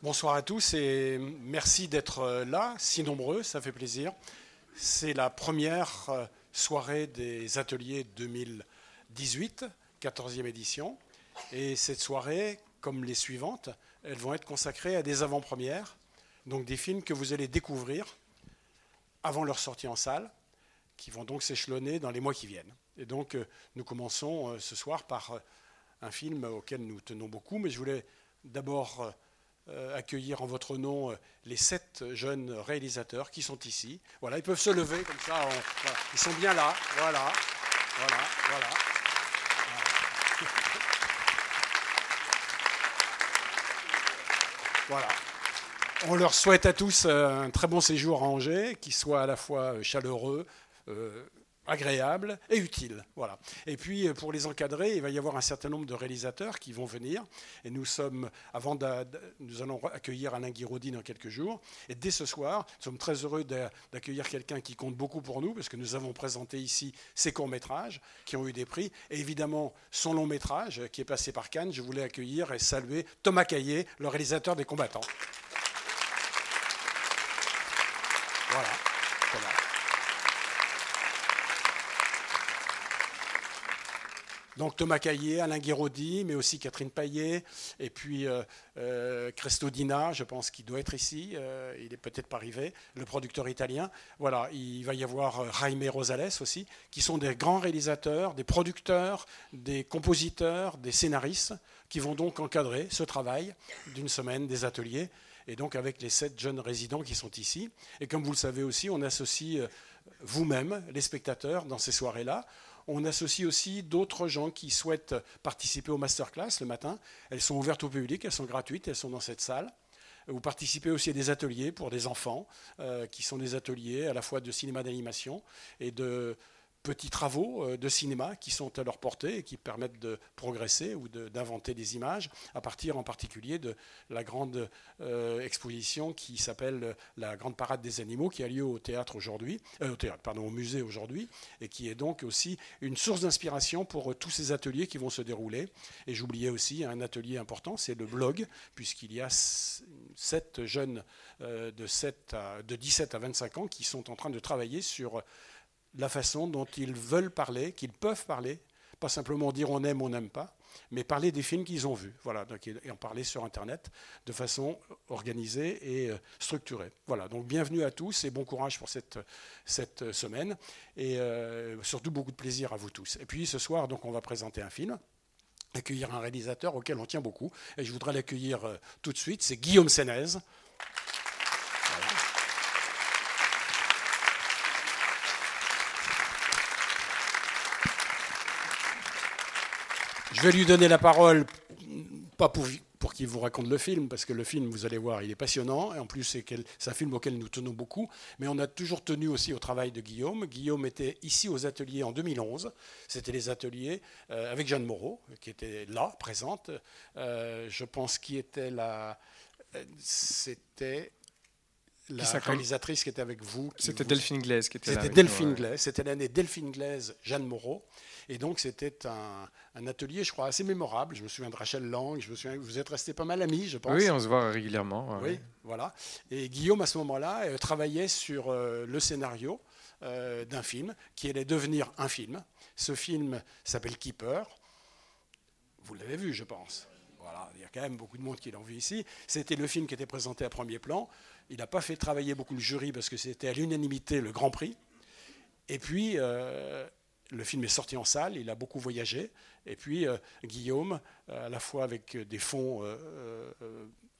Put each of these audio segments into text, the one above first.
Bonsoir à tous et merci d'être euh, là, si nombreux, ça fait plaisir. C'est la première euh, soirée des ateliers 2018, 14e édition. Et cette soirée, comme les suivantes, elles vont être consacrées à des avant-premières, donc des films que vous allez découvrir avant leur sortie en salle, qui vont donc s'échelonner dans les mois qui viennent. Et donc euh, nous commençons ce soir par un film auquel nous tenons beaucoup, mais je voulais d'abord accueillir en votre nom euh, les sept jeunes réalisateurs qui sont ici. Voilà, ils peuvent se lever comme ça. Ils sont bien là. Voilà, voilà, voilà. Voilà. On leur souhaite à tous euh, un très bon séjour à Angers, qui soit à la fois chaleureux, agréable et utile. Voilà. Et puis, euh, pour les encadrer, il va y avoir un certain nombre de réalisateurs qui vont venir. Et nous sommes, avant de, nous allons accueillir Alain Guiraudi dans quelques jours. Et dès ce soir, nous sommes très heureux d'accueillir quelqu'un qui compte beaucoup pour nous, parce que nous avons présenté ici ses courts-métrages qui ont eu des prix. Et évidemment, son long-métrage qui est passé par Cannes. Je voulais accueillir et saluer Thomas Caillé, le réalisateur des combattants. Voilà. Donc Thomas Caillé, Alain Guéraudy, mais aussi Catherine Paillet, et puis euh, euh Crestodina, je pense qu'il doit être ici, euh, il est peut-être pas arrivé, le producteur italien. Voilà, il va y avoir euh, Jaime Rosales aussi, qui sont des grands réalisateurs, des producteurs, des compositeurs, des scénaristes, qui vont donc encadrer ce travail d'une semaine, des ateliers, et donc avec les sept jeunes résidents qui sont ici. Et comme vous le savez aussi, on associe vous-même, les spectateurs, dans ces soirées-là. On associe aussi d'autres gens qui souhaitent participer aux masterclass le matin. Elles sont ouvertes au public, elles sont gratuites, elles sont dans cette salle. Vous participez aussi à des ateliers pour des enfants, euh, qui sont des ateliers à la fois de cinéma d'animation et de petits travaux euh, de cinéma qui sont à leur portée et qui permettent de progresser ou d'inventer des images, à partir en particulier de la grande euh, exposition qui s'appelle la Grande Parade des Animaux, qui a lieu au théâtre aujourd'hui, euh, au théâtre, pardon, au musée aujourd'hui, et qui est donc aussi une source d'inspiration pour tous ces ateliers qui vont se dérouler. Et j'oubliais aussi un atelier important, c'est le blog, puisqu'il y a sept jeunes de, 7 de 17 à 25 ans qui sont en train de travailler sur la façon dont ils veulent parler, qu'ils peuvent parler, pas simplement dire on aime, on n'aime pas, mais parler des films qu'ils ont vus, voilà, et en parler sur Internet de façon organisée et euh, structurée. Voilà, donc bienvenue à tous et bon courage pour cette, cette semaine, et euh, surtout beaucoup de plaisir à vous tous. Et puis ce soir, donc, on va présenter un film accueillir un réalisateur auquel on tient beaucoup, et je voudrais l'accueillir euh, tout de suite, c'est Guillaume Sénez. Je vais lui donner la parole, pas pour, pour qu'il vous raconte le film, parce que le film, vous allez voir, il est passionnant, et en plus, c'est un film auquel nous tenons beaucoup, mais on a toujours tenu aussi au travail de Guillaume. Guillaume était ici aux ateliers en 2011, c'était les ateliers euh, avec Jeanne Moreau, qui était là, présente. Euh, je pense qui était là, c'était la réalisatrice qui était avec vous. C'était Delphine Glaise qui était là. C'était Delphine Glaise, c'était l'année Delphine Glaise, Jeanne Moreau. Et donc, c'était un, atelier, je crois, assez mémorable. Je me souviens de Rachel Lang, je me souviens, vous êtes restés pas mal amis, je pense. Oui, on se voit régulièrement. Oui, voilà. Et Guillaume, à ce moment-là, euh, travaillait sur euh, le scénario euh, d'un film qui allait devenir un film. Ce film s'appelle Keeper. Vous l'avez vu, je pense. Voilà, il y a quand même beaucoup de monde qui l'a vu ici. C'était le film qui était présenté à premier plan. Il n'a pas fait travailler beaucoup le jury parce que c'était à l'unanimité le Grand Prix. Et puis, le film est sorti en salle, il a beaucoup voyagé. Et puis euh, Guillaume, euh, à la fois avec des fonds euh,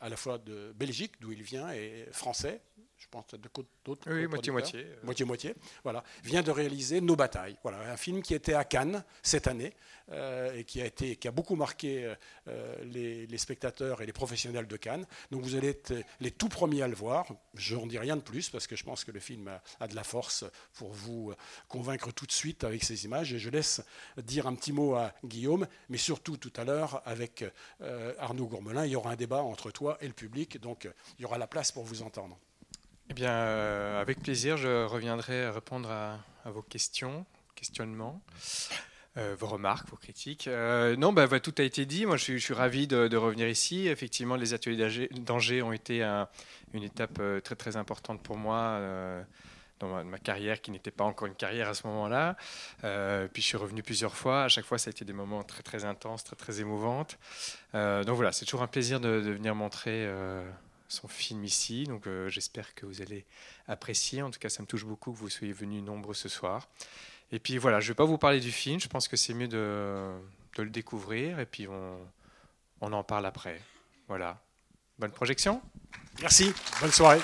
à la fois de Belgique, d'où il vient, et français, je pense de d'autres. Oui, moitié-moitié. Moitié-moitié, voilà. Vient de réaliser Nos batailles. Voilà, un film qui était à Cannes cette année euh, et qui a, été, qui a beaucoup marqué euh, les, spectateurs et les professionnels de Cannes. Donc vous allez être les tout premiers à le voir. Je n'en dis rien de plus parce que je pense que le film a, de la force pour vous convaincre tout de suite avec ces images. Et je laisse dire un petit mot à Guillaume, mais surtout tout à l'heure avec euh, Arnaud Gourmelin, il y aura un débat entre toi et le public, donc il y aura la place pour vous entendre. Eh bien, euh, avec plaisir, je reviendrai répondre à, vos questions, questionnements. vos remarques, vos critiques. non, bah, bah, tout a été dit. Moi, je suis, ravi de, revenir ici. Effectivement, les ateliers d'Angers ont été une étape très très importante pour moi dans ma, carrière qui n'était pas encore une carrière à ce moment-là. Euh, puis je suis revenu plusieurs fois. À chaque fois, ça a été des moments très très intenses, très très émouvantes. Euh, donc voilà, c'est toujours un plaisir de, venir montrer euh, son film ici. Donc j'espère que vous allez apprécier. En tout cas, ça me touche beaucoup que vous soyez venus nombreux ce soir. Et puis voilà, je ne vais pas vous parler du film. Je pense que c'est mieux de, de, le découvrir et puis on, on en parle après. Voilà. Bonne projection. Merci. Bonne soirée.